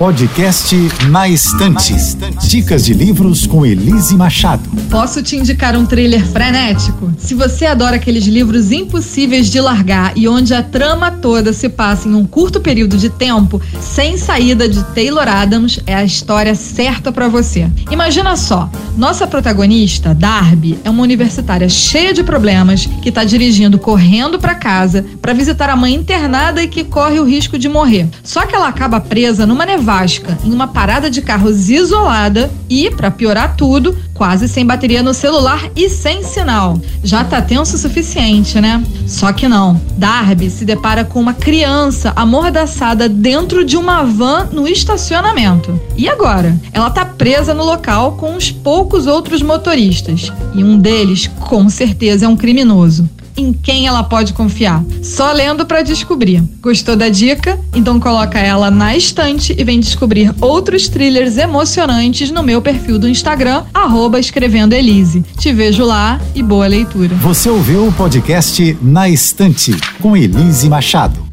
Podcast Na Estante. Dicas de livros com Elise Machado. Posso te indicar um thriller frenético? Se você adora aqueles livros impossíveis de largar e onde a trama toda se passa em um curto período de tempo, sem saída de Taylor Adams, é a história certa para você. Imagina só, nossa protagonista, Darby, é uma universitária cheia de problemas que está dirigindo correndo para casa para visitar a mãe internada e que corre o risco de morrer. Só que ela acaba presa numa nevada Vasca, em uma parada de carros isolada e, para piorar tudo, quase sem bateria no celular e sem sinal. Já tá tenso o suficiente, né? Só que não. Darby se depara com uma criança amordaçada dentro de uma van no estacionamento. E agora? Ela tá presa no local com uns poucos outros motoristas. E um deles, com certeza, é um criminoso em quem ela pode confiar. Só lendo para descobrir. Gostou da dica? Então coloca ela na estante e vem descobrir outros thrillers emocionantes no meu perfil do Instagram, arroba escrevendo Elise. Te vejo lá e boa leitura. Você ouviu o podcast Na Estante, com Elise Machado.